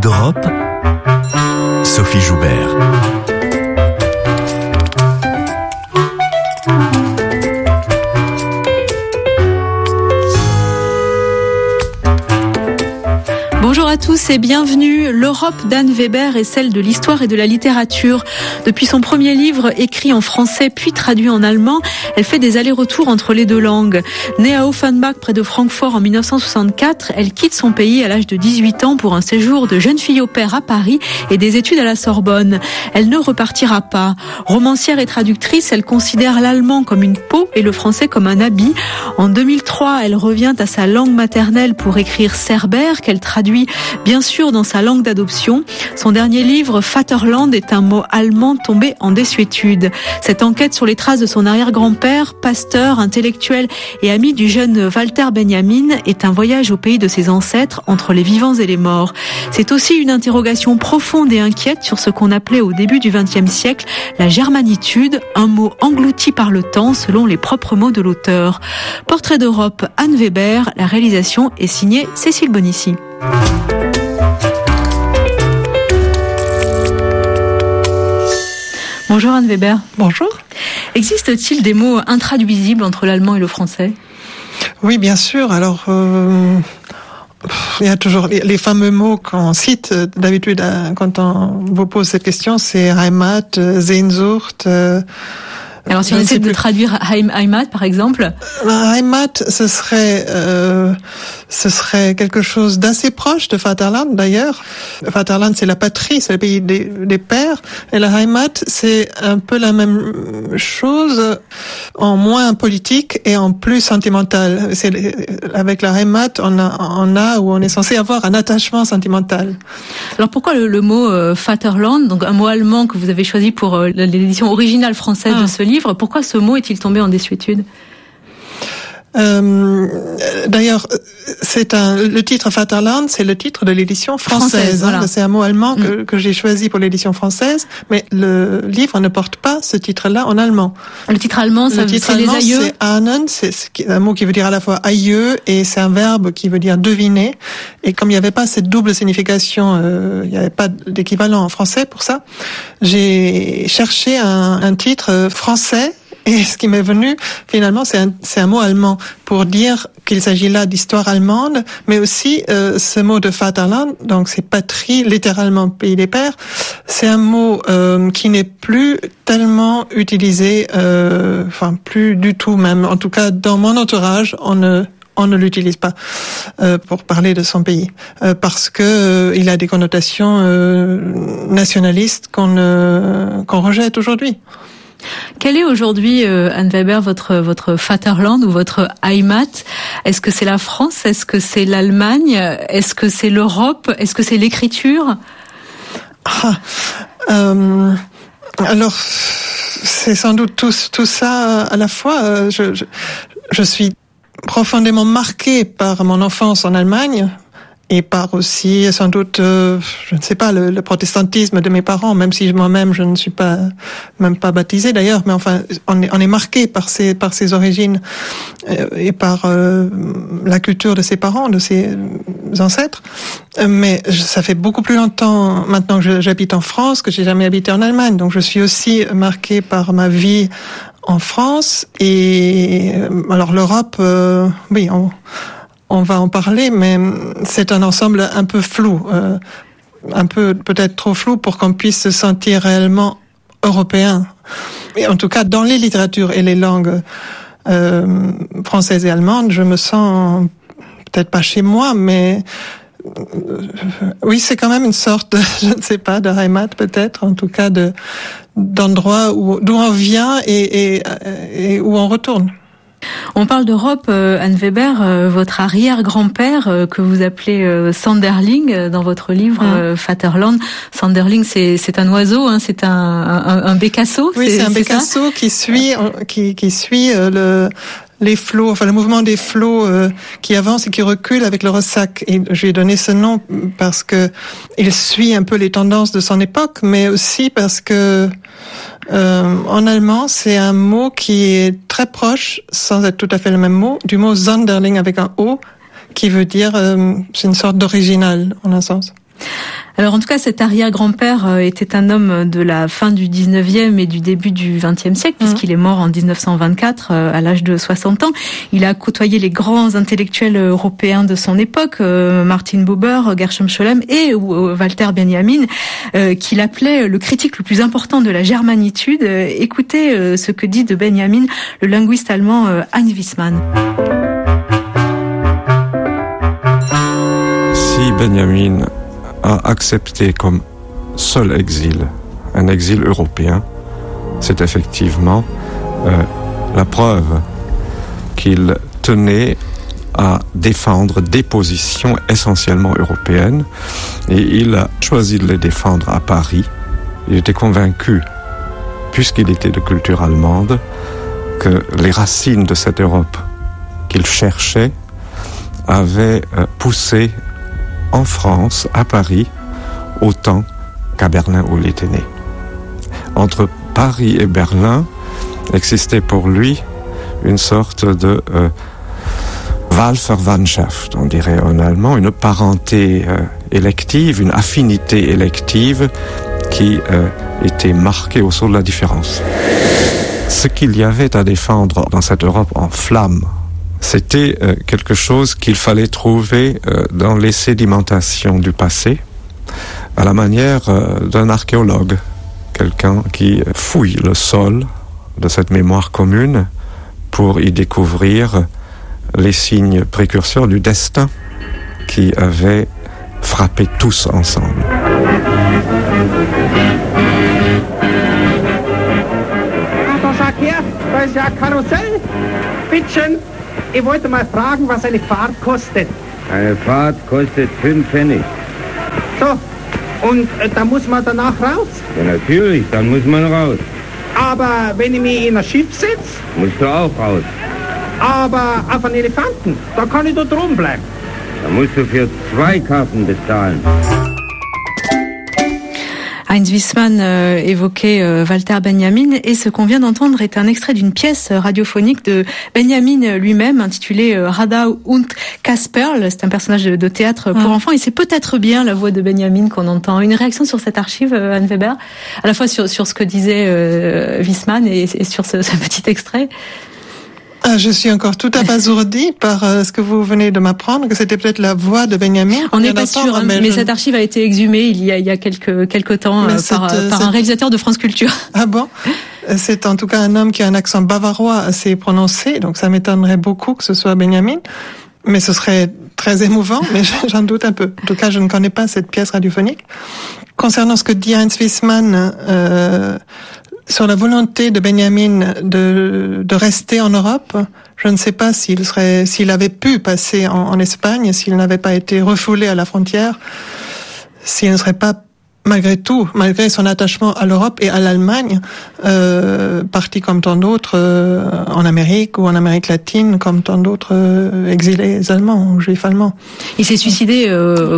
d'Europe, Sophie Joubert. Tous et bienvenue. L'Europe d'Anne Weber est celle de l'histoire et de la littérature. Depuis son premier livre, écrit en français puis traduit en allemand, elle fait des allers-retours entre les deux langues. Née à Offenbach, près de Francfort en 1964, elle quitte son pays à l'âge de 18 ans pour un séjour de jeune fille au père à Paris et des études à la Sorbonne. Elle ne repartira pas. Romancière et traductrice, elle considère l'allemand comme une peau et le français comme un habit. En 2003, elle revient à sa langue maternelle pour écrire Cerbère, qu'elle traduit bien sûr dans sa langue d'adoption. Son dernier livre, Vaterland, est un mot allemand tombé en désuétude. Cette enquête sur les traces de son arrière-grand-père, pasteur, intellectuel et ami du jeune Walter Benjamin, est un voyage au pays de ses ancêtres entre les vivants et les morts. C'est aussi une interrogation profonde et inquiète sur ce qu'on appelait au début du XXe siècle la germanitude, un mot englouti par le temps selon les propres mots de l'auteur. Portrait d'Europe, Anne Weber, la réalisation est signée Cécile Bonissi. Bonjour Anne Weber. Bonjour. Existe-t-il des mots intraduisibles entre l'allemand et le français? Oui, bien sûr. Alors, euh, il y a toujours les, fameux mots qu'on cite euh, d'habitude euh, quand on vous pose cette question, c'est Heimat, euh, Sehnsucht. Alors si on essaie de traduire Heimat par exemple Heimat, ce serait euh, ce serait quelque chose d'assez proche de Vaterland d'ailleurs. Vaterland c'est la patrie, c'est le pays des, des, pères. Et la Heimat c'est un peu la même chose en moins politique et en plus sentimental. C'est avec la Heimat on a on a ou on est censé avoir un attachement sentimental. Alors pourquoi le, le mot euh, Vaterland, donc un mot allemand que vous avez choisi pour euh, l'édition originale française ah. de ce livre pourquoi ce mot est-il tombé en désuétude? Euh, D'ailleurs, c'est un le titre Vaterland, c'est le titre de l'édition française. Hein. C'est un mot allemand que, mm. que j'ai choisi pour l'édition française, mais le livre ne porte pas ce titre-là en allemand. Le titre allemand, ça, le titre allemand, c'est Ahnen, c'est un mot qui veut dire à la fois aïeux et c'est un verbe qui veut dire deviner. Et comme il n'y avait pas cette double signification, euh, il n'y avait pas d'équivalent en français pour ça, j'ai cherché un, un titre français et ce qui m'est venu, finalement, c'est un, un, mot allemand pour dire qu'il s'agit là d'histoire allemande, mais aussi euh, ce mot de Vaterland, donc c'est patrie, littéralement pays des pères, c'est un mot euh, qui n'est plus tellement utilisé, euh, enfin plus du tout même. En tout cas, dans mon entourage, on ne on ne l'utilise pas euh, pour parler de son pays euh, parce que euh, il a des connotations euh, nationalistes qu'on qu'on rejette aujourd'hui. Quel est aujourd'hui, euh, Anne Weber, votre, votre Vaterland ou votre Heimat? Est-ce que c'est la France? Est-ce que c'est l'Allemagne? Est-ce que c'est l'Europe? Est-ce que c'est l'écriture? Ah, euh, Alors, c'est sans doute tout, tout ça à la fois. Je, je, je suis profondément marquée par mon enfance en Allemagne, et par aussi sans doute, euh, je ne sais pas, le, le, protestantisme de mes parents, même si moi-même je ne suis pas même pas baptisé d'ailleurs, mais enfin on est, on est marqué par ses par ses origines euh, et par euh, la culture de ses parents, de ses ancêtres. Mais ça fait beaucoup plus longtemps maintenant que j'habite en France que j'ai jamais habité en Allemagne, donc je suis aussi marqué par ma vie en France et alors l'Europe, oui. On, on va en parler, mais c'est un ensemble un peu flou, euh, un peu peut-être trop flou pour qu'on puisse se sentir réellement européen. Et en tout cas, dans les littératures et les langues euh, françaises et allemandes, je me sens peut-être pas chez moi, mais euh, oui, c'est quand même une sorte, de, je ne sais pas, de Heimat peut-être, en tout cas de d'endroit où d'où on vient et où on retourne. On parle d'Europe, euh, Anne Weber, euh, votre arrière-grand-père euh, que vous appelez Sanderling dans votre livre mmh. Vaterland. Sanderling, c'est un oiseau, hein, c'est un, un, un, bécasso. Oui, c'est un bécasso qui suit qui, qui suit le les flots, enfin le mouvement des flots qui avancent et qui reculent avec le ressac. Et je lui ai donné ce nom parce que il suit un peu les tendances de son époque, mais aussi parce que euh, en allemand, c'est un mot qui est très proche, sans être tout à fait le même mot, du mot Sonderling avec un O, qui veut dire, euh, c'est une sorte d'original, en un sens. Alors en tout cas, cet arrière-grand-père euh, était un homme de la fin du 19e et du début du 20e siècle, mmh. puisqu'il est mort en 1924 euh, à l'âge de 60 ans. Il a côtoyé les grands intellectuels européens de son époque, euh, Martin Buber, Gershom Scholem et Walter Benjamin, qu'il appelait le critique le plus important de la germanitude. Écoutez ce que dit de Benjamin le linguiste allemand Hein Wiesmann. Si Benjamin a accepté comme seul exil un exil européen, c'est effectivement euh, la preuve qu'il tenait à défendre des positions essentiellement européennes et il a choisi de les défendre à Paris. Il était convaincu, puisqu'il était de culture allemande, que les racines de cette Europe qu'il cherchait avaient euh, poussé en France, à Paris, autant qu'à Berlin où il était né. Entre Paris et Berlin existait pour lui une sorte de euh, Wahlverwandtschaft, on dirait en allemand, une parenté euh, élective, une affinité élective qui euh, était marquée au saut de la différence. Ce qu'il y avait à défendre dans cette Europe en flammes c'était euh, quelque chose qu'il fallait trouver euh, dans les sédimentations du passé, à la manière euh, d'un archéologue, quelqu'un qui fouille le sol de cette mémoire commune pour y découvrir les signes précurseurs du destin qui avait frappé tous ensemble. Ich wollte mal fragen, was eine Fahrt kostet. Eine Fahrt kostet fünf Pfennig. So, und äh, da muss man danach raus? Ja, natürlich, dann muss man raus. Aber wenn ich mich in ein Schiff setze? Musst du auch raus. Aber auf einen Elefanten, da kann ich da drum bleiben. Da musst du für zwei Karten bezahlen. Heinz Wiesmann euh, évoquait euh, Walter Benjamin et ce qu'on vient d'entendre est un extrait d'une pièce radiophonique de Benjamin lui-même intitulée euh, Rada und Kasperl. C'est un personnage de, théâtre pour ah. enfants et c'est peut-être bien la voix de Benjamin qu'on entend. Une réaction sur cette archive, Anne Weber, à la fois sur, sur ce que disait Wiesmann et, sur ce petit extrait. Ah, je suis encore tout abasourdi par euh, ce que vous venez de m'apprendre, que c'était peut-être la voix de Benjamin. On n'est pas sûr, hein, mais, cette archive a été exhumée il y a, il y a quelques, quelques temps euh, par, euh, par un réalisateur de France Culture. Ah bon? C'est en tout cas un homme qui a un accent bavarois assez prononcé, donc ça m'étonnerait beaucoup que ce soit Benjamin. Mais ce serait très émouvant, mais j'en doute un peu. En tout cas, je ne connais pas cette pièce radiophonique. Concernant ce que dit Heinz Wiesmann, euh, sur la volonté de Benjamin de, de rester en Europe, je ne sais pas s'il serait, s'il avait pu passer en, en Espagne, s'il n'avait pas été refoulé à la frontière, s'il ne serait pas malgré tout, malgré son attachement à l'Europe et à l'Allemagne, euh, parti comme tant d'autres euh, en Amérique ou en Amérique latine, comme tant d'autres euh, exilés allemands ou juifs allemands. Il s'est suicidé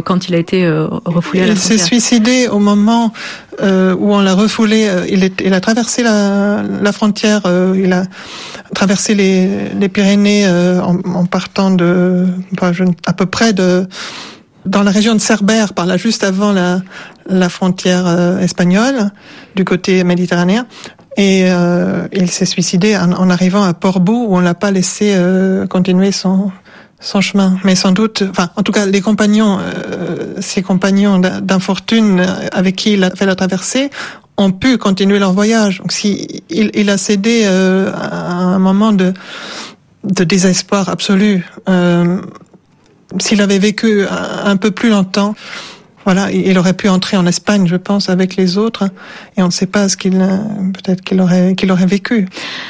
quand il a été refoulé à la il s'est suicidé au moment où on l'a refoulé. il, est, il, a traversé la, la frontière. il a traversé les, les Pyrénées en, en, partant de à peu près de dans la région de Cerbère, par là juste avant la, la frontière euh, espagnole, du côté méditerranéen. Et euh, il s'est suicidé en, en, arrivant à Portbou, où on l'a pas laissé euh, continuer son, son chemin. Mais sans doute, enfin, en tout cas, les compagnons, euh, ses compagnons d'infortune avec qui il a fait la traversée, ont pu continuer leur voyage. Donc, si il, il a cédé euh, à un moment de, de désespoir absolu, euh, s'il avait vécu un peu plus longtemps, voilà, il aurait pu entrer en Espagne, je pense, avec les autres, et on ne sait pas ce qu'il, peut-être qu'il aurait, qu'il aurait vécu.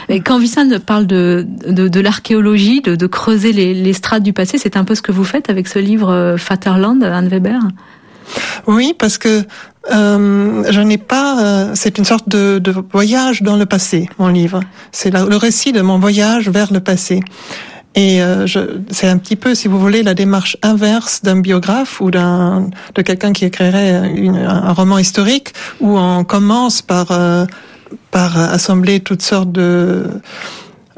Et quand Wissam parle de, de, de l'archéologie, de, de, creuser les, les strates du passé, c'est un peu ce que vous faites avec ce livre euh, Vaterland, Anne Weber? Oui, parce que euh, je n'ai pas. Euh, c'est une sorte de, de, voyage dans le passé, mon livre. C'est le récit de mon voyage vers le passé. Et euh, c'est un petit peu, si vous voulez, la démarche inverse d'un biographe ou d'un de quelqu'un qui écrirait une, un roman historique où on commence par euh, par assembler toutes sortes de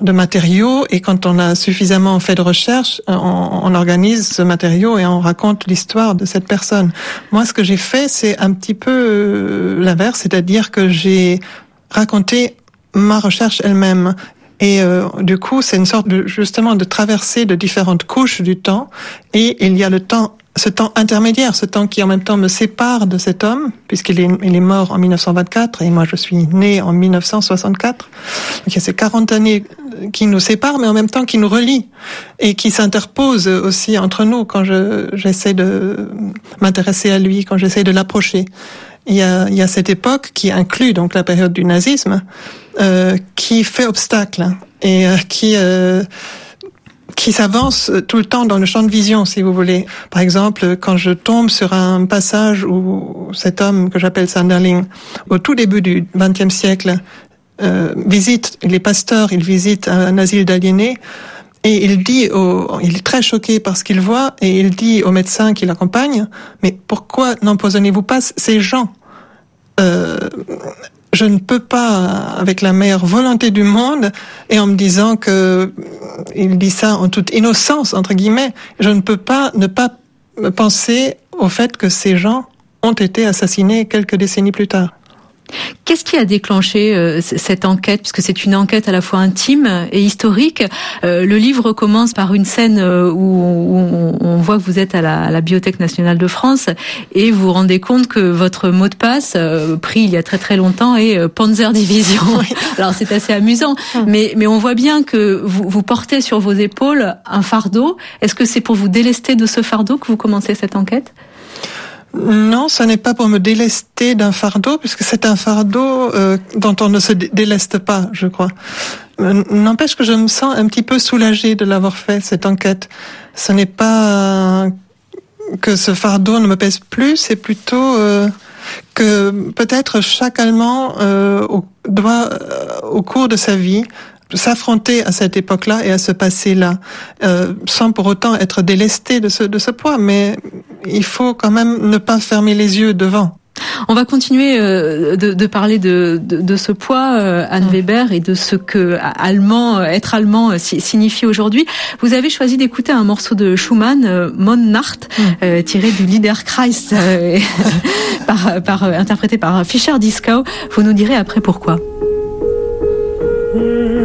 de matériaux et quand on a suffisamment fait de recherche, on, on organise ce matériau et on raconte l'histoire de cette personne. Moi, ce que j'ai fait, c'est un petit peu euh, l'inverse, c'est-à-dire que j'ai raconté ma recherche elle-même. Et euh, du coup, c'est une sorte de justement de traversée de différentes couches du temps. Et il y a le temps, ce temps intermédiaire, ce temps qui en même temps me sépare de cet homme, puisqu'il est, il est mort en 1924 et moi je suis né en 1964. Donc il y a ces 40 années qui nous séparent, mais en même temps qui nous relient et qui s'interposent aussi entre nous quand je, j'essaie de m'intéresser à lui, quand j'essaie de l'approcher. Il y, a, y a cette époque qui inclut donc la période du nazisme, euh, qui fait obstacle et euh, qui euh, qui s'avance tout le temps dans le champ de vision, si vous voulez. Par exemple, quand je tombe sur un passage où cet homme que j'appelle Sanderling, au tout début du XXe siècle, euh, visite les pasteurs, il visite un asile d'aliénés, et il dit, au, il est très choqué par ce qu'il voit, et il dit au médecin qui l'accompagne, mais pourquoi n'empoisonnez-vous pas ces gens? Euh, Je ne peux pas, avec la meilleure volonté du monde, et en me disant que il dit ça en toute innocence entre guillemets, je ne peux pas ne pas penser au fait que ces gens ont été assassinés quelques décennies plus tard. Qu'est-ce qui a déclenché euh, cette enquête, puisque c'est une enquête à la fois intime et historique. Euh, Le livre commence par une scène euh, où, on, voit que vous êtes à la, à la, Bibliothèque nationale de France et vous vous rendez compte que votre mot de passe, euh, pris il y a très très longtemps, est euh, Panzer Division. Alors c'est assez amusant, mais, mais on voit bien que vous, vous portez sur vos épaules un fardeau. Est-ce que c'est pour vous délester de ce fardeau que vous commencez cette enquête? Non, ce n'est pas pour me délester d'un fardeau, puisque c'est un fardeau euh, dont on ne se déleste pas, je crois. N'empêche que je me sens un petit peu soulagée de l'avoir fait, cette enquête. Ce n'est pas que ce fardeau ne me pèse plus, c'est plutôt euh, que peut-être chaque Allemand euh, doit, au cours de sa vie, s'affronter à cette époque-là et à ce passé-là, euh, sans pour autant être délesté de ce, de ce poids. Mais il faut quand même ne pas fermer les yeux devant. On va continuer euh, de, de, parler de, de, de ce poids, euh, Anne Weber, et de ce que allemand, être allemand signifie aujourd'hui. Vous avez choisi d'écouter un morceau de Schumann, euh, Mon Nacht, euh, tiré du Liederkreis, euh, par, par, interprété par Fischer Dieskau. Vous nous direz après pourquoi.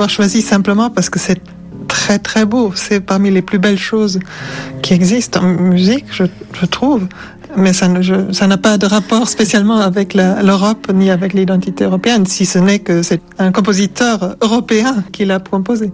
l'avoir choisi simplement parce que c'est très très beau. C'est parmi les plus belles choses qui existent en musique, je, trouve mais ça n'a pas de rapport spécialement avec l'Europe ni avec l'identité européenne, si ce n'est que c'est un compositeur européen qui l'a composé.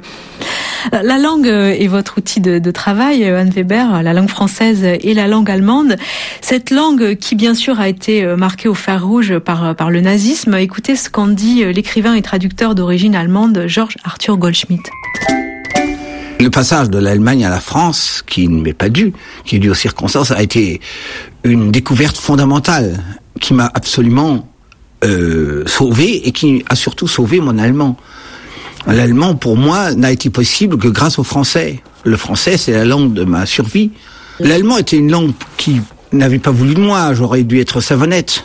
La langue est votre outil de, travail, Anne Weber, la langue française et la langue allemande. Cette langue qui, bien sûr, a été marquée au fer rouge par, le nazisme. Écoutez ce qu'en dit l'écrivain et traducteur d'origine allemande, Georges Arthur Goldschmidt. Le passage de l'Allemagne à la France, qui ne m'est pas dû, qui est dû aux circonstances, a été une découverte fondamentale qui m'a absolument euh, sauvé et qui a surtout sauvé mon allemand. L'allemand, pour moi, n'a été possible que grâce au français. Le français, c'est la langue de ma survie. L'allemand était une langue qui n'avait pas voulu de moi. J'aurais dû être savonnette.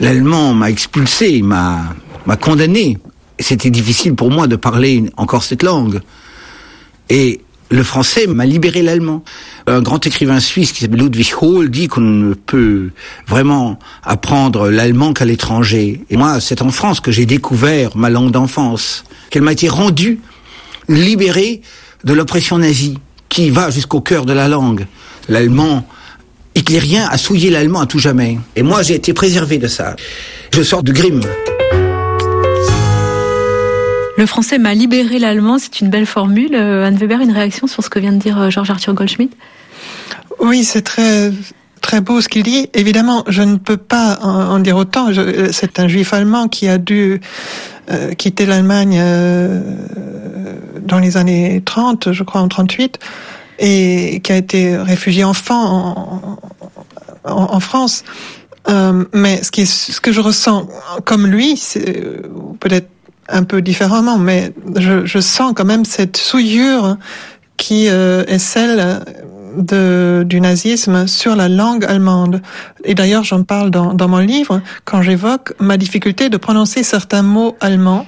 L'allemand m'a expulsé, m'a m'a condamné. C'était difficile pour moi de parler encore cette langue. Et le français m'a libéré l'allemand. Un grand écrivain suisse qui s'appelle Ludwig Hohl dit qu'on ne peut vraiment apprendre l'allemand qu'à l'étranger. Et moi, c'est en France que j'ai découvert ma langue d'enfance, qu'elle m'a été rendue libérée de l'oppression nazie, qui va jusqu'au cœur de la langue. L'allemand hitlérien a souillé l'allemand à tout jamais. Et moi, j'ai été préservé de ça. Je sors de Grimm. Le français m'a libéré l'allemand, c'est une belle formule. Euh, Anne Weber, une réaction sur ce que vient de dire euh, Georges Arthur Goldschmidt? Oui, c'est très très beau ce qu'il dit. Évidemment, je ne peux pas en, dire autant. C'est un juif allemand qui a dû euh, quitter l'Allemagne euh, dans les années 30, je crois en 38, et qui a été réfugié enfant en, France. Euh, mais ce, qui ce que je ressens comme lui, c'est peut-être un peu différemment, mais je, sens quand même cette souillure qui euh, est celle de, du nazisme sur la langue allemande. Et d'ailleurs, j'en parle dans, dans mon livre quand j'évoque ma difficulté de prononcer certains mots allemands.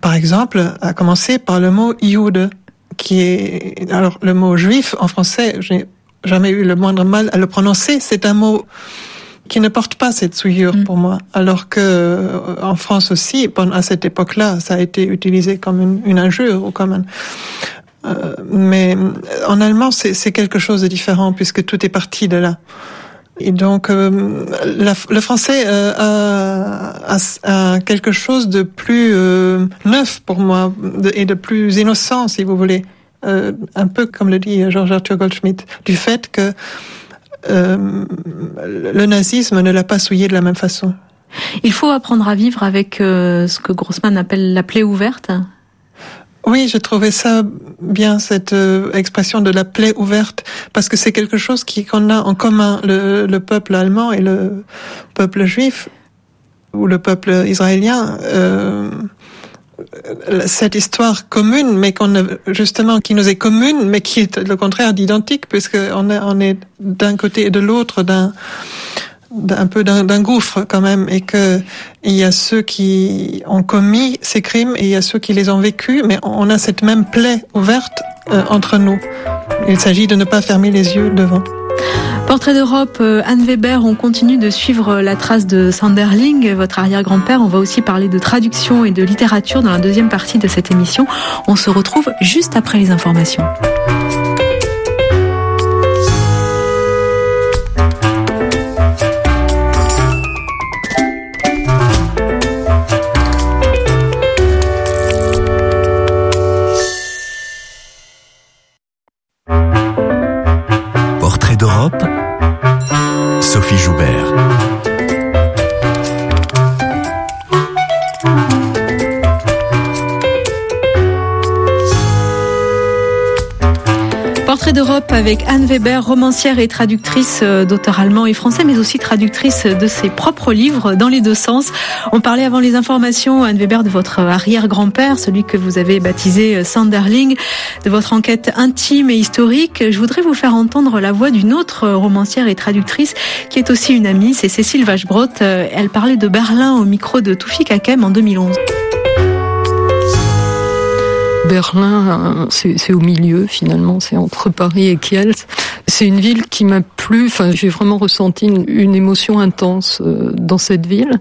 Par exemple, à commencer par le mot Jude, qui est alors le mot juif en français. J'ai jamais eu le moindre mal à le prononcer. C'est un mot qui ne porte pas cette souillure mm. pour moi, alors que euh, en France aussi, à cette époque-là, ça a été utilisé comme une, une injure ou comme un, euh, mais en allemand, c'est quelque chose de différent puisque tout est parti de là. Et donc, euh, la, le français euh, a, a, a, quelque chose de plus euh, neuf pour moi et de plus innocent, si vous voulez. un peu comme le dit Georges Arthur Goldschmidt, du fait que euh, le nazisme ne l'a pas souillé de la même façon. Il faut apprendre à vivre avec euh, ce que Grossman appelle la plaie ouverte. Oui, j'ai trouvé ça bien cette euh, expression de la plaie ouverte parce que c'est quelque chose qui qu'on a en commun le, le, peuple allemand et le peuple juif ou le peuple israélien. Euh, cette histoire commune, mais qu'on justement qui nous est commune, mais qui est le contraire d'identique, puisque on est, on est d'un côté et de l'autre d'un un peu d'un gouffre quand même, et que il y a ceux qui ont commis ces crimes et il y a ceux qui les ont vécus, mais on a cette même plaie ouverte euh, entre nous. Il s'agit de ne pas fermer les yeux devant. Portrait d'Europe, euh, Anne Weber, on continue de suivre la trace de Sanderling, votre arrière-grand-père. On va aussi parler de traduction et de littérature dans la deuxième partie de cette émission. On se retrouve juste après les informations. Avec Anne Weber, romancière et traductrice euh, d'auteurs allemands et français, mais aussi traductrice de ses propres livres dans les deux sens. On parlait avant les informations, Anne Weber, de votre arrière-grand-père, celui que vous avez baptisé euh, Sanderling, de votre enquête intime et historique. Je voudrais vous faire entendre la voix d'une autre romancière et traductrice qui est aussi une amie, c'est Cécile Vachebrot. Euh, elle parlait de Berlin au micro de Toufik Hakem en 2011. Berlin, c'est au milieu finalement, c'est entre Paris et Kiel. C'est une ville qui m'a plu, enfin j'ai vraiment ressenti une, une, émotion intense dans cette ville.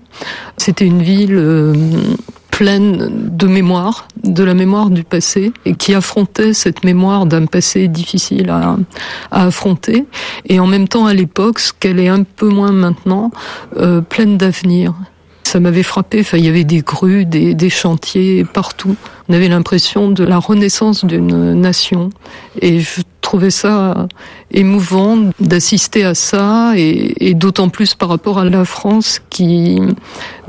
C'était une ville pleine de mémoire, de la mémoire du passé, et qui affrontait cette mémoire d'un passé difficile à, à, affronter, et en même temps à l'époque, ce qu'elle est un peu moins maintenant, euh, pleine d'avenir. Ça m'avait frappé, enfin, il y avait des grues, des, des chantiers partout. On avait l'impression de la renaissance d'une nation. Et je trouvais ça émouvant d'assister à ça, et, et d'autant plus par rapport à la France qui,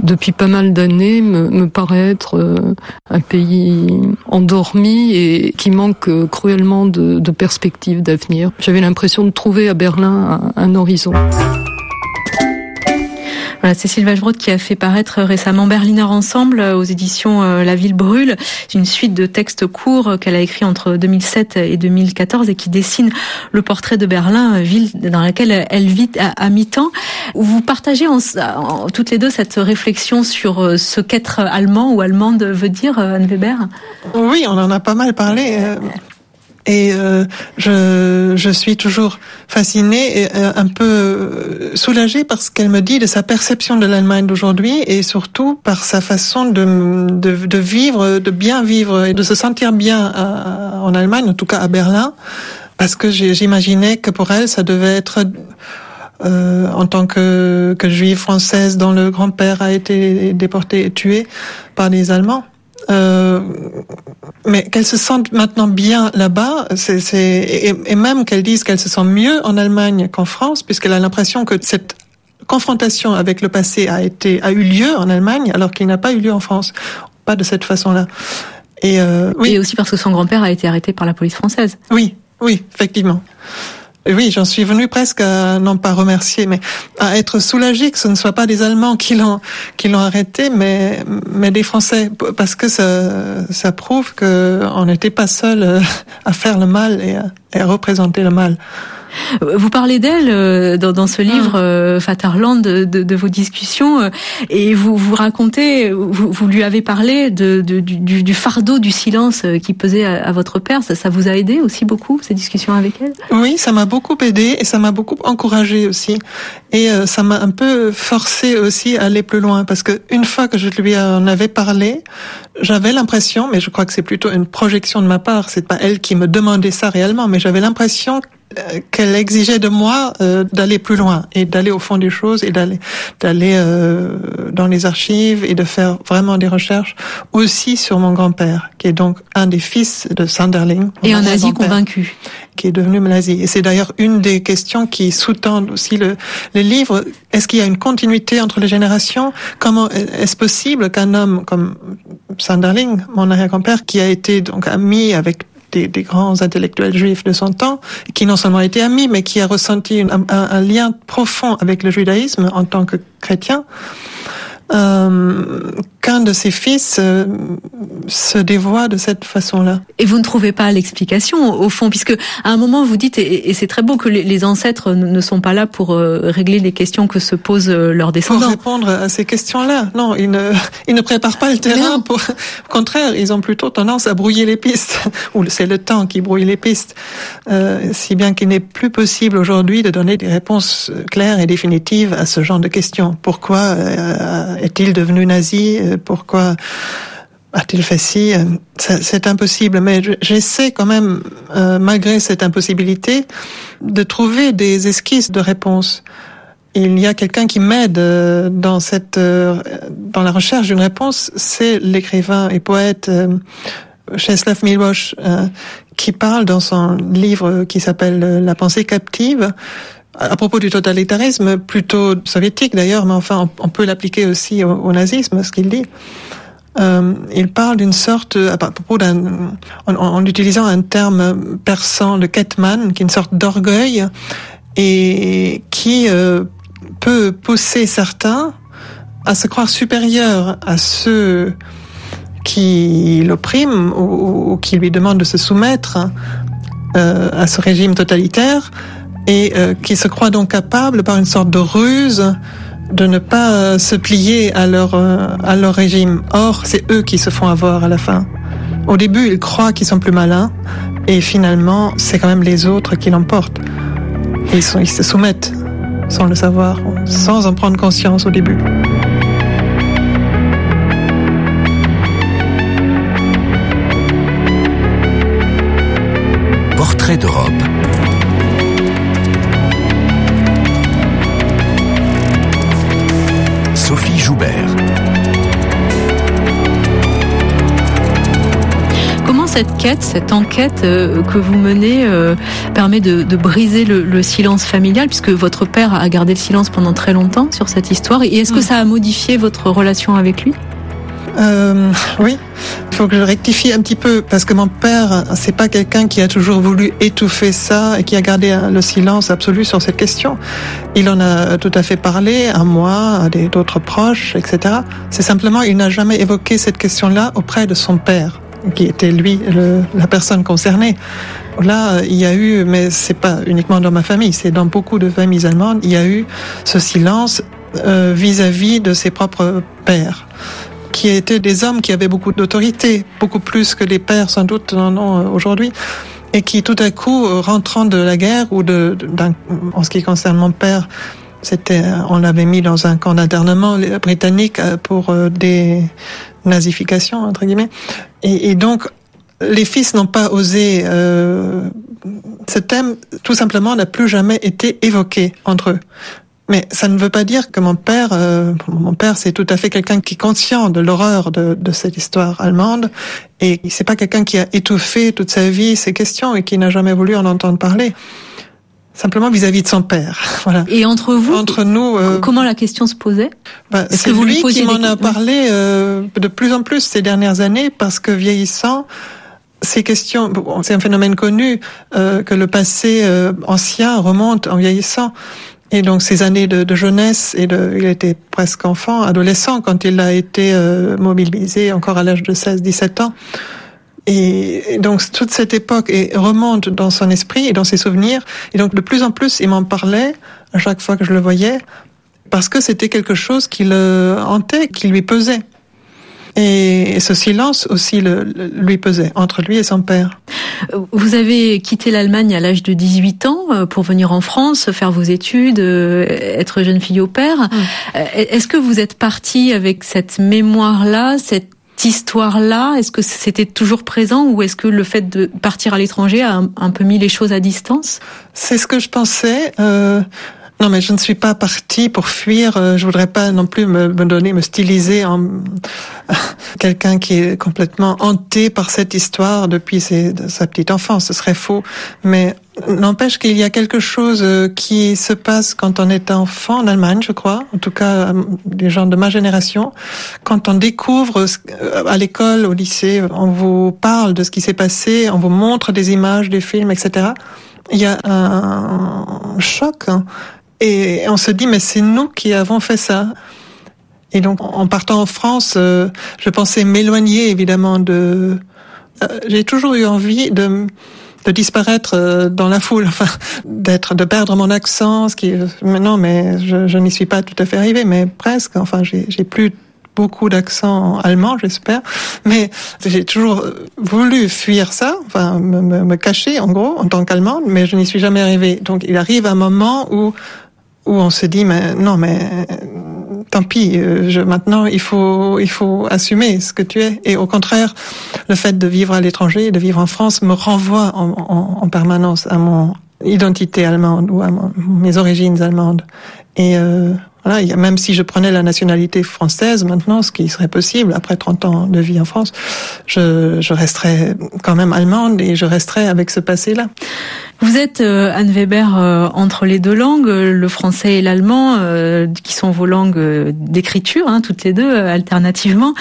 depuis pas mal d'années, me, me, paraît être euh, un pays endormi et qui manque cruellement de, de perspectives d'avenir. J'avais l'impression de trouver à Berlin un, un horizon. Voilà, c'est Sylvain Vageroth qui a fait paraître récemment Berliner Ensemble aux éditions La Ville Brûle, une suite de textes courts qu'elle a écrit entre 2007 et 2014 et qui dessine le portrait de Berlin, ville dans laquelle elle vit à, à mi-temps. Vous partagez en, en, toutes les deux cette réflexion sur ce qu'être allemand ou allemande veut dire, Anne Weber? Oui, on en a pas mal parlé. Et euh, je, je suis toujours fascinée et euh, un peu soulagée par ce qu'elle me dit de sa perception de l'Allemagne d'aujourd'hui et surtout par sa façon de, de, de, vivre, de bien vivre et de se sentir bien à, en Allemagne, en tout cas à Berlin, parce que j'imaginais que pour elle, ça devait être... Euh, en tant que, que juive française dont le grand-père a été déporté et tué par les Allemands. Euh, mais qu'elle se sente maintenant bien là-bas, c'est, et, et même qu'elle dise qu'elle se sent mieux en Allemagne qu'en France, puisqu'elle a l'impression que cette confrontation avec le passé a été a eu lieu en Allemagne, alors qu'il n'a pas eu lieu en France, pas de cette façon-là. Et, euh, oui. et aussi parce que son grand-père a été arrêté par la police française. Oui, oui, effectivement. Oui, j'en suis venu presque à non pas remercier, mais à être soulagé que ce ne soit pas des Allemands qui l'ont qui l'ont arrêté, mais mais des Français, parce que ça ça prouve que on n'était pas seul à faire le mal et à représenter le mal. Vous parlez d'elle euh, dans, dans, ce livre euh, Faterland de, de, de, vos discussions euh, et vous vous racontez, vous, vous lui avez parlé de, de du, du, fardeau du silence qui pesait à, à votre père. Ça, ça, vous a aidé aussi beaucoup ces discussions avec elle? Oui, ça m'a beaucoup aidé et ça m'a beaucoup encouragé aussi. Et euh, ça m'a un peu forcé aussi à aller plus loin parce que une fois que je lui en avais parlé, j'avais l'impression, mais je crois que c'est plutôt une projection de ma part, c'est pas elle qui me demandait ça réellement, mais j'avais l'impression qu'elle exigeait de moi euh, d'aller plus loin et d'aller au fond des choses et d'aller d'aller euh, dans les archives et de faire vraiment des recherches aussi sur mon grand-père qui est donc un des fils de Sanderling et un nazi convaincu. qui est devenu nazi et c'est d'ailleurs une des questions qui sous-tendent aussi le les livres. Est-ce qu'il y a une continuité entre les générations? Comment est-ce possible qu'un homme comme Sanderling mon arrière-grand-père qui a été donc ami avec des, grands intellectuels juifs de son temps, qui non seulement était ami, mais qui a ressenti un lien profond avec le judaïsme en tant que chrétien, euh, qu'un de ses fils euh, se dévoie de cette façon-là. Et vous ne trouvez pas l'explication au fond, puisque à un moment vous dites, et, et c'est très beau que les, les, ancêtres ne sont pas là pour euh, régler les questions que se posent leurs descendants. Pour répondre à ces questions-là, non, ils ne, ils ne préparent pas le terrain. Pour, au contraire, ils ont plutôt tendance à brouiller les pistes, ou c'est le temps qui brouille les pistes, si bien qu'il n'est plus possible aujourd'hui de donner des réponses claires et définitives à ce genre de questions. Pourquoi est-il devenu nazi pourquoi a-t-il fait ci C'est impossible, mais j'essaie quand même, euh, malgré cette impossibilité, de trouver des esquisses de réponse. Il y a quelqu'un qui m'aide euh, dans cette, euh, dans la recherche d'une réponse, c'est l'écrivain et poète euh, Czeslaw euh, qui parle dans son livre qui s'appelle La pensée captive à propos du totalitarisme, plutôt soviétique d'ailleurs, mais enfin on, peut l'appliquer aussi au, nazisme, ce qu'il dit. Euh, il parle d'une sorte, à propos d'un, en, utilisant un terme persan, le ketman, qui est une sorte d'orgueil et qui euh, peut pousser certains à se croire supérieurs à ceux qui l'oppriment ou, ou, qui lui demandent de se soumettre euh, à ce régime totalitaire et euh, qui se croient donc capables, par une sorte de ruse, de ne pas euh, se plier à leur, euh, à leur régime. Or, c'est eux qui se font avoir à la fin. Au début, ils croient qu'ils sont plus malins, et finalement, c'est quand même les autres qui l'emportent. Ils, ils se soumettent sans le savoir, sans en prendre conscience au début. Portrait d'Europe. Joubert. Comment cette quête, cette enquête euh, que vous menez euh, permet de, de briser le, le, silence familial, puisque votre père a gardé le silence pendant très longtemps sur cette histoire, et est-ce que ça a modifié votre relation avec lui? Euh, oui, il faut que je rectifie un petit peu parce que mon père, c'est pas quelqu'un qui a toujours voulu étouffer ça et qui a gardé le silence absolu sur cette question. Il en a tout à fait parlé à moi, à d'autres proches, etc. C'est simplement, il n'a jamais évoqué cette question-là auprès de son père, qui était lui la personne concernée. Là, il y a eu, mais c'est pas uniquement dans ma famille, c'est dans beaucoup de familles allemandes, il y a eu ce silence vis-à-vis -vis de ses propres pères qui étaient des hommes qui avaient beaucoup d'autorité, beaucoup plus que les pères sans doute en ont aujourd'hui, et qui tout à coup, rentrant de la guerre ou de, de en ce qui concerne mon père, c'était, on l'avait mis dans un camp d'internement britannique pour des nazifications entre guillemets, et, et donc les fils n'ont pas osé. Euh, ce thème, tout simplement, n'a plus jamais été évoqué entre eux. Mais ça ne veut pas dire que mon père, euh, mon père, c'est tout à fait quelqu'un qui est conscient de l'horreur de, de, cette histoire allemande, et c'est pas quelqu'un qui a étouffé toute sa vie ces questions et qui n'a jamais voulu en entendre parler. Simplement vis-à-vis -vis de son père, voilà. Et entre vous, entre nous, euh, comment la question se posait? Bah, C'est lui qui m'en a parlé euh, de plus en plus ces dernières années, parce que vieillissant, ces questions, bon, c'est un phénomène connu euh, que le passé euh, ancien remonte en vieillissant. Et donc ces années de, jeunesse, et de, il était presque enfant, adolescent quand il a été euh, mobilisé encore à l'âge de 16-17 ans. Et, donc toute cette époque remonte dans son esprit et dans ses souvenirs. Et donc de plus en plus, il m'en parlait à chaque fois que je le voyais, parce que c'était quelque chose qui le hantait, qui lui pesait. Et ce silence aussi le, le, lui pesait entre lui et son père. Vous avez quitté l'Allemagne à l'âge de 18 ans euh, pour venir en France, faire vos études, euh, être jeune fille au père. Mmh. Est-ce que vous êtes partie avec cette mémoire-là, cette histoire-là? Est-ce que c'était toujours présent ou est-ce que le fait de partir à l'étranger a un, un, peu mis les choses à distance? C'est ce que je pensais. Euh non, mais je ne suis pas partie pour fuir. Euh, je voudrais pas non plus me, me donner, me styliser en quelqu'un qui est complètement hanté par cette histoire depuis sa petite enfance. Ce serait faux. Mais n'empêche qu'il y a quelque chose euh, qui se passe quand on est enfant en Allemagne, je crois. En tout cas, des gens de ma génération. Quand on découvre euh, à l'école, au lycée, on vous parle de ce qui s'est passé, on vous montre des images, des films, etc. Il y a un choc hein, et on se dit, mais c'est nous qui avons fait ça. Et donc, en partant en France, euh, je pensais m'éloigner évidemment de. Euh, J'ai toujours eu envie de de disparaître euh, dans la foule, enfin d'être, de perdre mon accent, ce qui mais je, je n'y suis pas tout à fait arrivée, mais presque. Enfin, j'ai plus beaucoup d'accent allemand, j'espère. Mais j'ai toujours voulu fuir ça, enfin me, cacher en gros en tant qu'allemande, mais je n'y suis jamais arrivée. Donc il arrive un moment où où on se dit mais non mais tant pis je, maintenant il faut il faut assumer ce que tu es et au contraire le fait de vivre à l'étranger de vivre en France me renvoie en, en, en, permanence à mon identité allemande ou à mes origines allemandes et euh, voilà, même si je prenais la nationalité française maintenant, ce qui serait possible après 30 ans de vie en France, je, je resterais quand même allemande et je resterais avec ce passé-là. Vous êtes, euh, Anne Weber, euh, entre les deux langues, le français et l'allemand, euh, qui sont vos langues d'écriture, hein, toutes les deux, alternativement.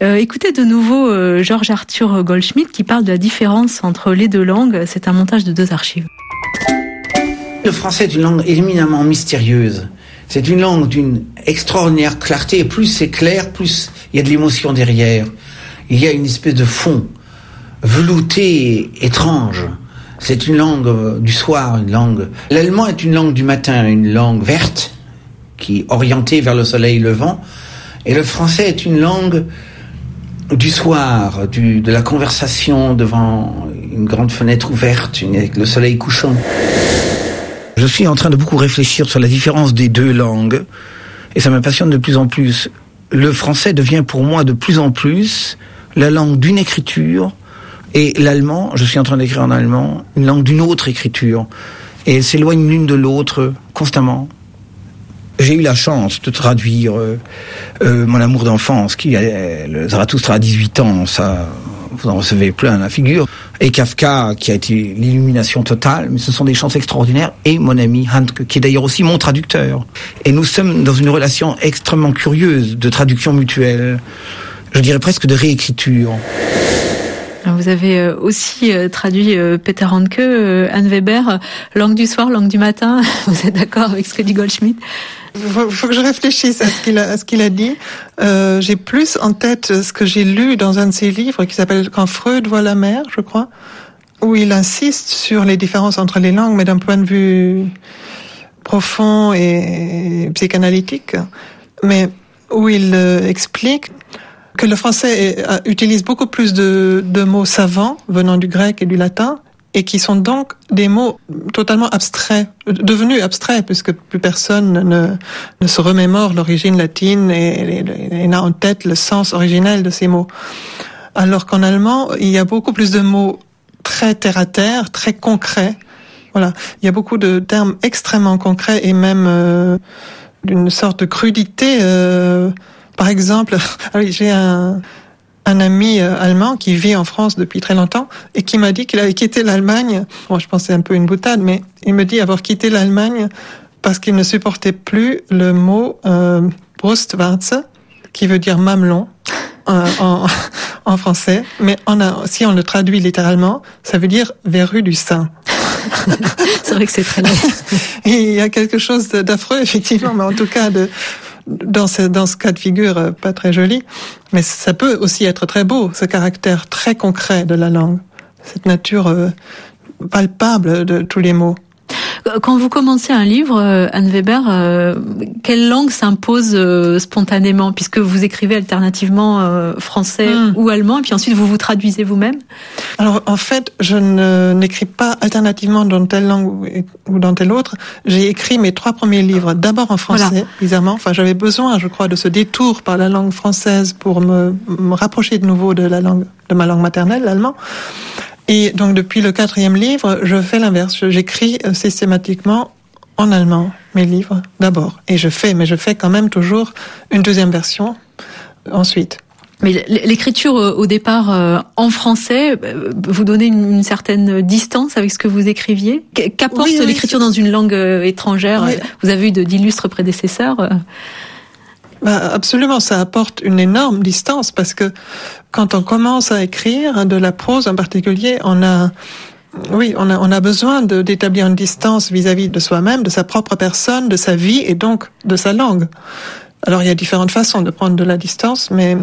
écoutez de nouveau Georges Arthur Goldschmidt qui parle de la différence entre les deux langues. C'est un montage de deux archives. Le français est une langue éminemment mystérieuse c'est une langue d'une extraordinaire clarté. Et plus c'est clair, plus il y a de l'émotion derrière. Il y a une espèce de fond velouté, étrange. C'est une langue du soir, une langue. L'allemand est une langue du matin, une langue verte, qui est orientée vers le soleil levant. Et le français est une langue du soir, de la conversation devant une grande fenêtre ouverte, avec le soleil couchant. Je suis en train de beaucoup réfléchir sur la différence des deux langues, et ça me passionne de plus en plus. Le français devient pour moi de plus en plus la langue d'une écriture, et l'allemand, je suis en train d'écrire en allemand, une langue d'une autre écriture. Et elles s'éloignent l'une de l'autre constamment. J'ai eu la chance de traduire euh, euh, Mon amour d'enfance, qui est le Zarathustra à 18 ans, ça, vous en recevez plein la figure. Et Kafka, qui a été l'illumination totale, mais ce sont des chances extraordinaires. Et mon ami Handke, qui est d'ailleurs aussi mon traducteur. Et nous sommes dans une relation extrêmement curieuse de traduction mutuelle, je dirais presque de réécriture. Vous avez euh, aussi euh, traduit euh, Peter Handke, Anne Weber, langue du soir, langue du matin. Vous êtes d'accord avec ce que dit Goldschmidt? Il faut, que je réfléchisse à ce qu'il a, dit. J'ai plus en tête ce que j'ai lu dans un de ses livres qui s'appelle Quand Freud voit la mer, je crois, où il insiste sur les différences entre les langues, mais d'un point de vue profond et psychanalytique, mais où il explique que le français utilise beaucoup plus de, mots savants venant du grec et du latin, et qui sont donc des mots totalement abstraits, devenus abstraits, puisque plus personne ne, se remémore l'origine latine et, n'a en tête le sens originel de ces mots. Alors qu'en allemand, il y a beaucoup plus de mots très terre à terre, très concrets. Voilà, il y a beaucoup de termes extrêmement concrets et même euh, d'une sorte de crudité. Euh, par exemple, ah j'ai un, un ami euh, allemand qui vit en France depuis très longtemps et qui m'a dit qu'il avait quitté l'Allemagne. Bon, je pensais un peu une boutade, mais il me dit avoir quitté l'Allemagne parce qu'il ne supportait plus le mot euh, Brustwarze, qui veut dire mamelon euh, en, en, français. Mais on a, si on le traduit littéralement, ça veut dire verrue du sein. c'est vrai que c'est très long. il y a quelque chose d'affreux, effectivement, mais en tout cas de dans ce, dans ce cas de figure euh, pas très joli, mais ça peut aussi être très beau, ce caractère très concret de la langue, cette nature euh, palpable de tous les mots. Quand vous commencez un livre, euh, Anne Weber, euh, quelle langue s'impose euh, spontanément, puisque vous écrivez alternativement français hmm. ou allemand, et puis ensuite vous vous traduisez vous-même? Alors en fait, je n'écris pas alternativement dans telle langue ou dans telle autre. J'ai écrit mes trois premiers livres d'abord en français, bizarrement. Enfin, j'avais besoin, je crois, de ce détour par la langue française pour me, me rapprocher de nouveau de la langue, de ma langue maternelle, l'allemand. Et donc depuis le quatrième livre, je fais l'inverse. J'écris euh, systématiquement en allemand mes livres d'abord. Et je fais, mais je fais quand même toujours une deuxième version ensuite. Mais l'écriture euh, au départ euh, en français, vous donnez une, certaine distance avec ce que vous écriviez? Qu'apporte l'écriture dans une langue étrangère? Vous avez eu d'illustres prédécesseurs. Bah, absolument, ça apporte une énorme distance parce que quand on commence à écrire de la prose en particulier, on a oui, on a, on a besoin d'établir une distance vis-à-vis de soi-même, de sa propre personne, de sa vie et donc de sa langue. Alors il y a différentes façons de prendre de la distance, mais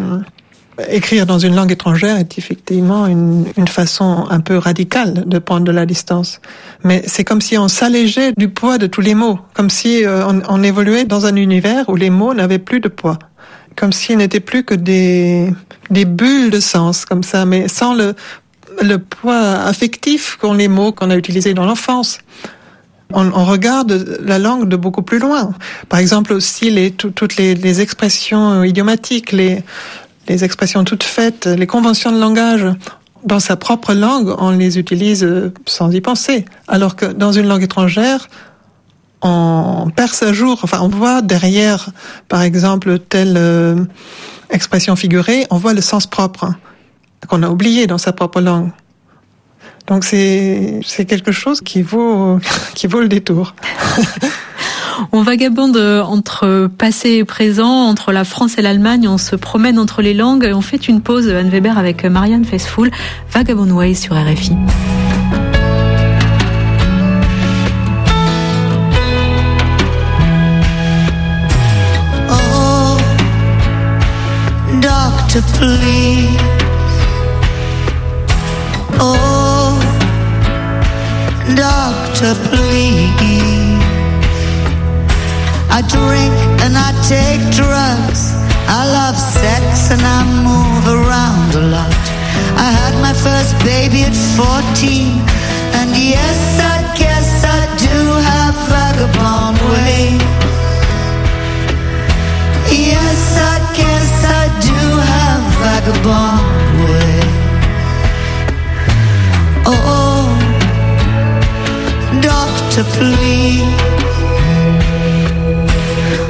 Écrire dans une langue étrangère est effectivement une, une, façon un peu radicale de prendre de la distance. Mais c'est comme si on s'allégeait du poids de tous les mots, comme si euh, on, on, évoluait dans un univers où les mots n'avaient plus de poids, comme s'ils n'étaient plus que des, des bulles de sens, comme ça, mais sans le, le poids affectif qu'ont les mots qu'on a utilisés dans l'enfance. On, on, regarde la langue de beaucoup plus loin. Par exemple aussi les, toutes les, les expressions idiomatiques, les, les expressions toutes faites, les conventions de langage, dans sa propre langue, on les utilise sans y penser. Alors que dans une langue étrangère, on perce à jour, enfin on voit derrière, par exemple, telle euh, expression figurée, on voit le sens propre qu'on a oublié dans sa propre langue. Donc c'est c'est quelque chose qui vaut qui vaut le détour. On vagabonde entre passé et présent, entre la France et l'Allemagne, on se promène entre les langues et on fait une pause, Anne Weber, avec Marianne Faithfull, Vagabond Way sur RFI. Oh. I drink and I take drugs. I love sex and I move around a lot. I had my first baby at 14. And yes, I guess I do have vagabond ways. Yes, I guess I do have vagabond ways. Oh. Oh, doctor, please.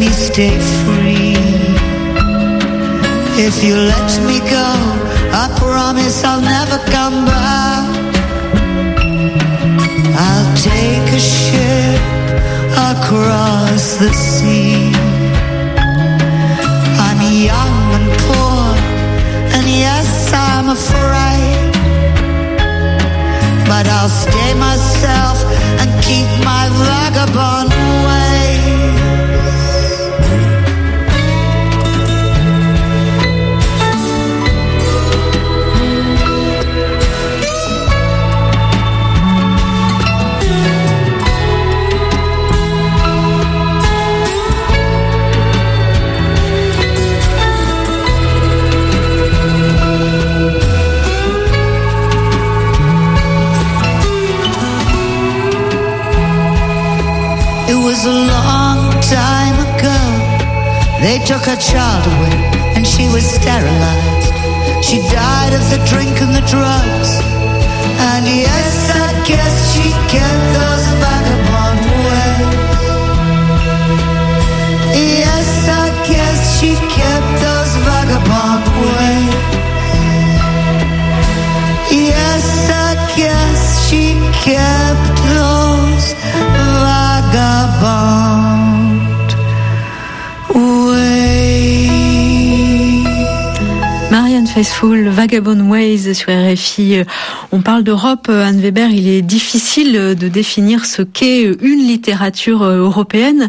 me stay free. If you let me go, I promise I'll never come back. I'll take a ship across the sea. I'm young and poor, and yes, I'm afraid. But I'll stay myself and keep my vagabond ways. They took her child away and she was sterilized. She died of the drink and the drugs. And yes, I guess she kept those Faithfull, Vagabond Ways sur RFI. On parle d'Europe, Anne Weber, il est difficile de définir ce qu'est une littérature européenne.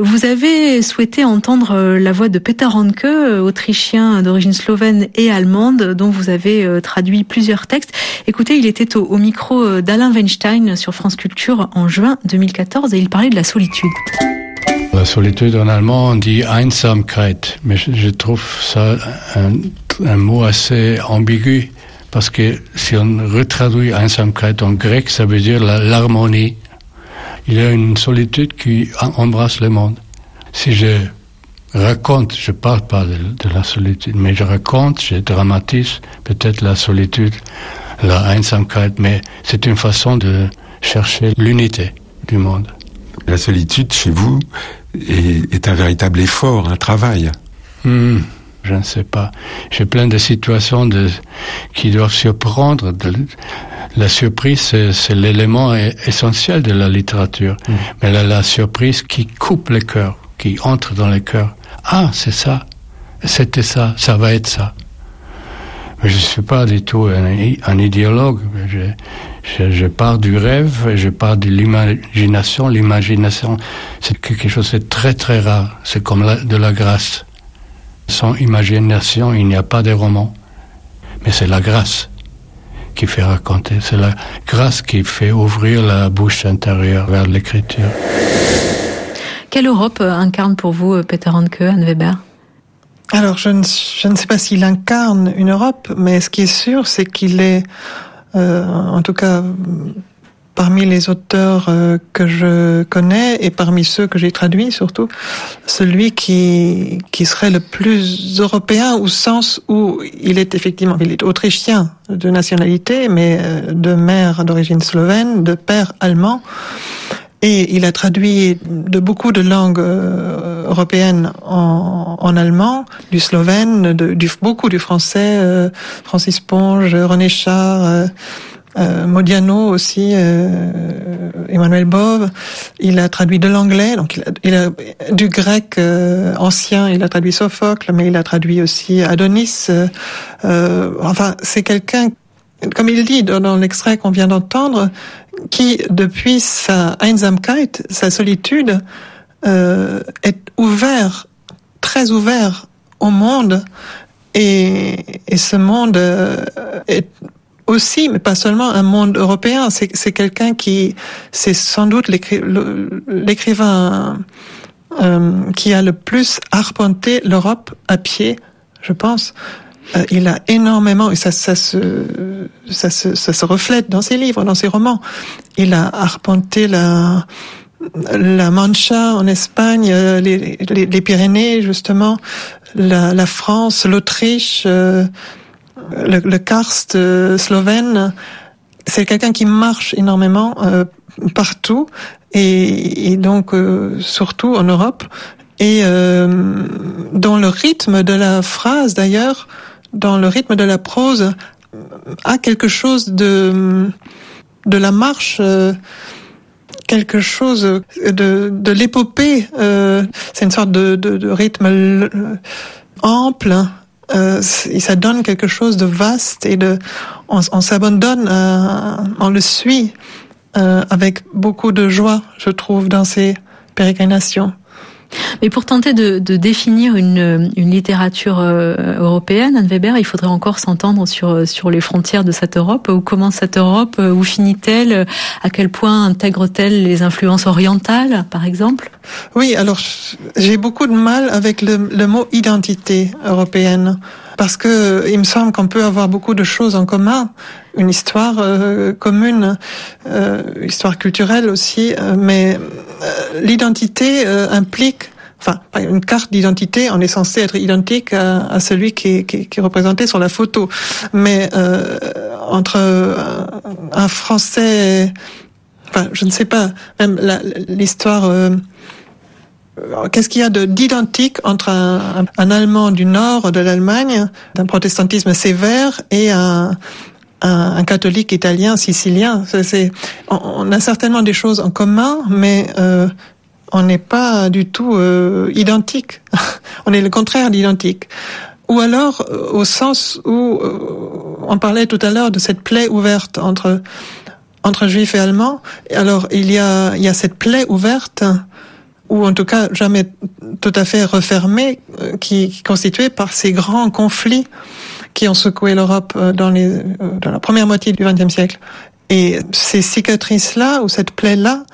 Vous avez souhaité entendre la voix de Peter Hanke, autrichien d'origine slovène et allemande, dont vous avez traduit plusieurs textes. Écoutez, il était au, micro d'Alain Weinstein sur France Culture en juin 2014 et il parlait de la solitude. La solitude en allemand, on dit Einsamkeit, mais je trouve ça un, un, mot assez ambigu, parce que si on retraduit Einsamkeit en grec, ça veut dire l'harmonie. Il y a une solitude qui embrasse le monde. Si je raconte, je parle pas de, de la solitude, mais je raconte, je dramatise peut-être la solitude, la Einsamkeit, mais c'est une façon de chercher l'unité du monde. La solitude chez vous est, est un véritable effort, un travail. Hmm, je ne sais pas. J'ai plein de situations de, qui doivent surprendre. De, la surprise, c'est l'élément essentiel de la littérature. Hmm. Mais la, la, surprise qui coupe le cœur, qui entre dans le cœur. Ah, c'est ça. C'était ça. Ça va être ça. Mais je ne suis pas du tout un, un idéologue. Je, je, je, pars du rêve, je pars de l'imagination. L'imagination, c'est quelque chose de très très rare. C'est comme la, de la grâce. Sans imagination, il n'y a pas de roman. Mais c'est la grâce qui fait raconter. C'est la grâce qui fait ouvrir la bouche intérieure vers l'écriture. Quelle Europe incarne pour vous Peter Hanke, Anne Weber? Alors, je ne, je ne sais pas s'il incarne une Europe, mais ce qui est sûr, c'est qu'il est, euh, en tout cas, parmi les auteurs euh, que je connais et parmi ceux que j'ai traduits surtout, celui qui, qui serait le plus européen au sens où il est effectivement, il est autrichien de nationalité, mais euh, de mère d'origine slovène, de père allemand. Et il a traduit de beaucoup de langues euh, européennes en, en, allemand, du slovène, du, beaucoup du français, euh, Francis Ponge, René Char, euh, euh Modiano aussi, euh, Emmanuel Bove. Il a traduit de l'anglais, donc il a, il a, du grec ancien, il a traduit Sophocle, mais il a traduit aussi Adonis. enfin, c'est quelqu'un comme il dit dans l'extrait qu'on vient d'entendre, qui, depuis sa Einsamkeit, sa solitude, euh, est ouvert, très ouvert au monde, et, et ce monde euh, est aussi, mais pas seulement un monde européen. C'est quelqu'un qui, c'est sans doute l'écrivain euh, qui a le plus arpenté l'Europe à pied, je pense. Euh, il a énormément, et ça, ça, se, ça, se, ça se reflète dans ses livres, dans ses romans. Il a arpenté la, la Mancha en Espagne, euh, les, les, les Pyrénées justement, la, la France, l'Autriche, euh, le, le, karst slovène. C'est quelqu'un qui marche énormément partout et, et donc surtout en Europe et dans le rythme de la phrase d'ailleurs dans le rythme de la prose, a quelque chose de de la marche, euh, quelque chose de, de l'épopée. Euh, c'est une sorte de, de, de rythme ample. Euh, ça donne quelque chose de vaste et de, on, on s'abandonne, on le suit avec beaucoup de joie, je trouve, dans ces pérégrinations. Mais pour tenter de, de définir une, une littérature euh, européenne, Anne Weber, il faudrait encore s'entendre sur, sur les frontières de cette Europe. Où commence cette Europe Où finit-elle? À quel point intègre-t-elle les influences orientales, par exemple? Oui, alors j'ai beaucoup de mal avec le, le mot identité européenne. Parce que il me semble qu'on peut avoir beaucoup de choses en commun, une histoire euh, commune, euh, histoire culturelle aussi, euh, mais euh, l'identité euh, implique enfin une carte d'identité, on est censé être identique à, à celui qui est, qui, qui est, représenté sur la photo. Mais euh, entre un Français, enfin je ne sais pas, même l'histoire Qu'est-ce qu'il y a d'identique entre un, un, Allemand du nord de l'Allemagne, d'un protestantisme sévère, et un, un, un catholique italien sicilien c'est, on, on, a certainement des choses en commun, mais euh, on n'est pas du tout euh, identique. on est le contraire d'identique. Ou alors, euh, au sens où euh, on parlait tout à l'heure de cette plaie ouverte entre entre juifs et allemands. Alors, il y a il y a cette plaie ouverte ou en tout cas jamais tout à fait refermé, euh, qui, qui constitué par ces grands conflits qui ont secoué l'Europe euh, euh, dans la première moitié du XXe siècle. Et ces cicatrices-là, ou cette plaie-là,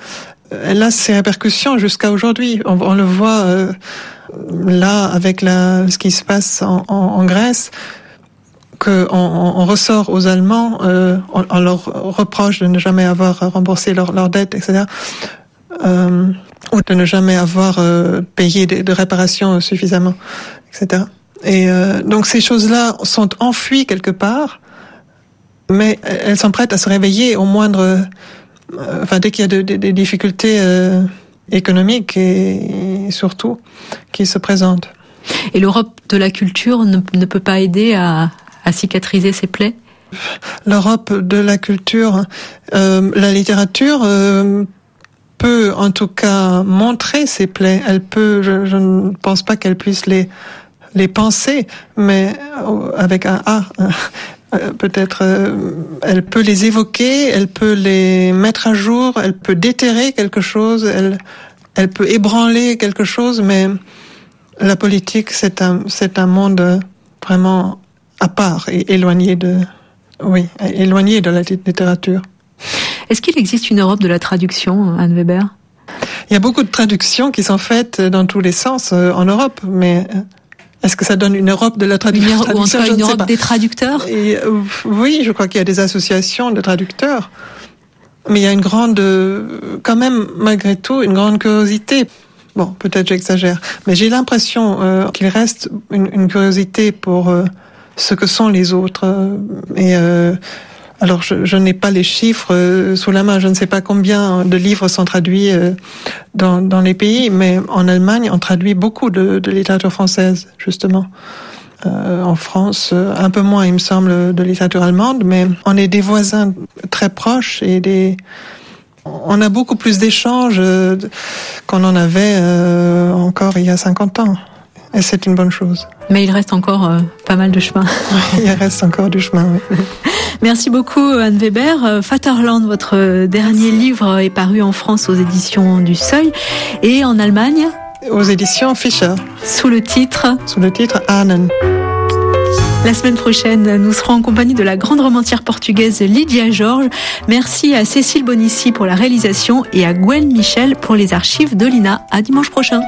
elle a ses répercussions jusqu'à aujourd'hui. On, le voit là avec ce qui se passe en, Grèce, qu'on on, on ressort aux Allemands, on, leur reproche de ne jamais avoir remboursé leurs leur dettes, etc. ou de ne jamais avoir euh, payé de, de, réparations suffisamment, etc. Et euh, donc ces choses-là sont enfuies quelque part, mais elles sont prêtes à se réveiller au moindre, euh, enfin dès qu'il y a des de, de difficultés euh, économiques et, et, surtout qui se présentent. Et l'Europe de la culture ne, ne, peut pas aider à, à cicatriser ces plaies? L'Europe de la culture, euh, la littérature peut en tout cas montrer ses plaies. Elle peut, je, je ne pense pas qu'elle puisse les les penser, mais avec un A. Peut-être elle peut les évoquer, elle peut les mettre à jour, elle peut déterrer quelque chose, elle, elle peut ébranler quelque chose, mais la politique, c'est un, c'est un monde vraiment à part et éloigné de, oui, éloigné de la littérature. Est-ce qu'il existe une Europe de la traduction, Anne Weber? Il y a beaucoup de traductions qui sont faites dans tous les sens en Europe, mais est-ce que ça donne une Europe de la traduction? Ou en tout cas une Europe des traducteurs? Et, euh, Oui, je crois qu'il y a des associations de traducteurs. Mais il y a une grande, quand même, malgré tout, une grande curiosité. Bon, peut-être j'exagère, mais j'ai l'impression euh, qu'il reste une, une, curiosité pour euh, ce que sont les autres. Et Alors, je, je n'ai pas les chiffres euh, sous la main. Je ne sais pas combien de livres sont traduits euh, dans, les pays, mais en Allemagne, on traduit beaucoup de, littérature française, justement. Euh, en France, un peu moins, il me semble, de littérature allemande, mais on est des voisins très proches et des. On a beaucoup plus d'échanges qu'on en avait encore il y a 50 ans. Et c'est une bonne chose. Mais il reste encore euh, pas mal de chemin. il reste encore du chemin, oui. Merci beaucoup Anne Weber. Euh, Vaterland, votre dernier livre est paru en France aux éditions du Seuil et en Allemagne? Aux éditions Fischer, sous le titre? Sous le titre Ahnen. La semaine prochaine, nous serons en compagnie de la grande romancière portugaise Lydia Georges. Merci à Cécile Bonissi pour la réalisation et à Gwen Michel pour les archives de l'INA. À dimanche prochain.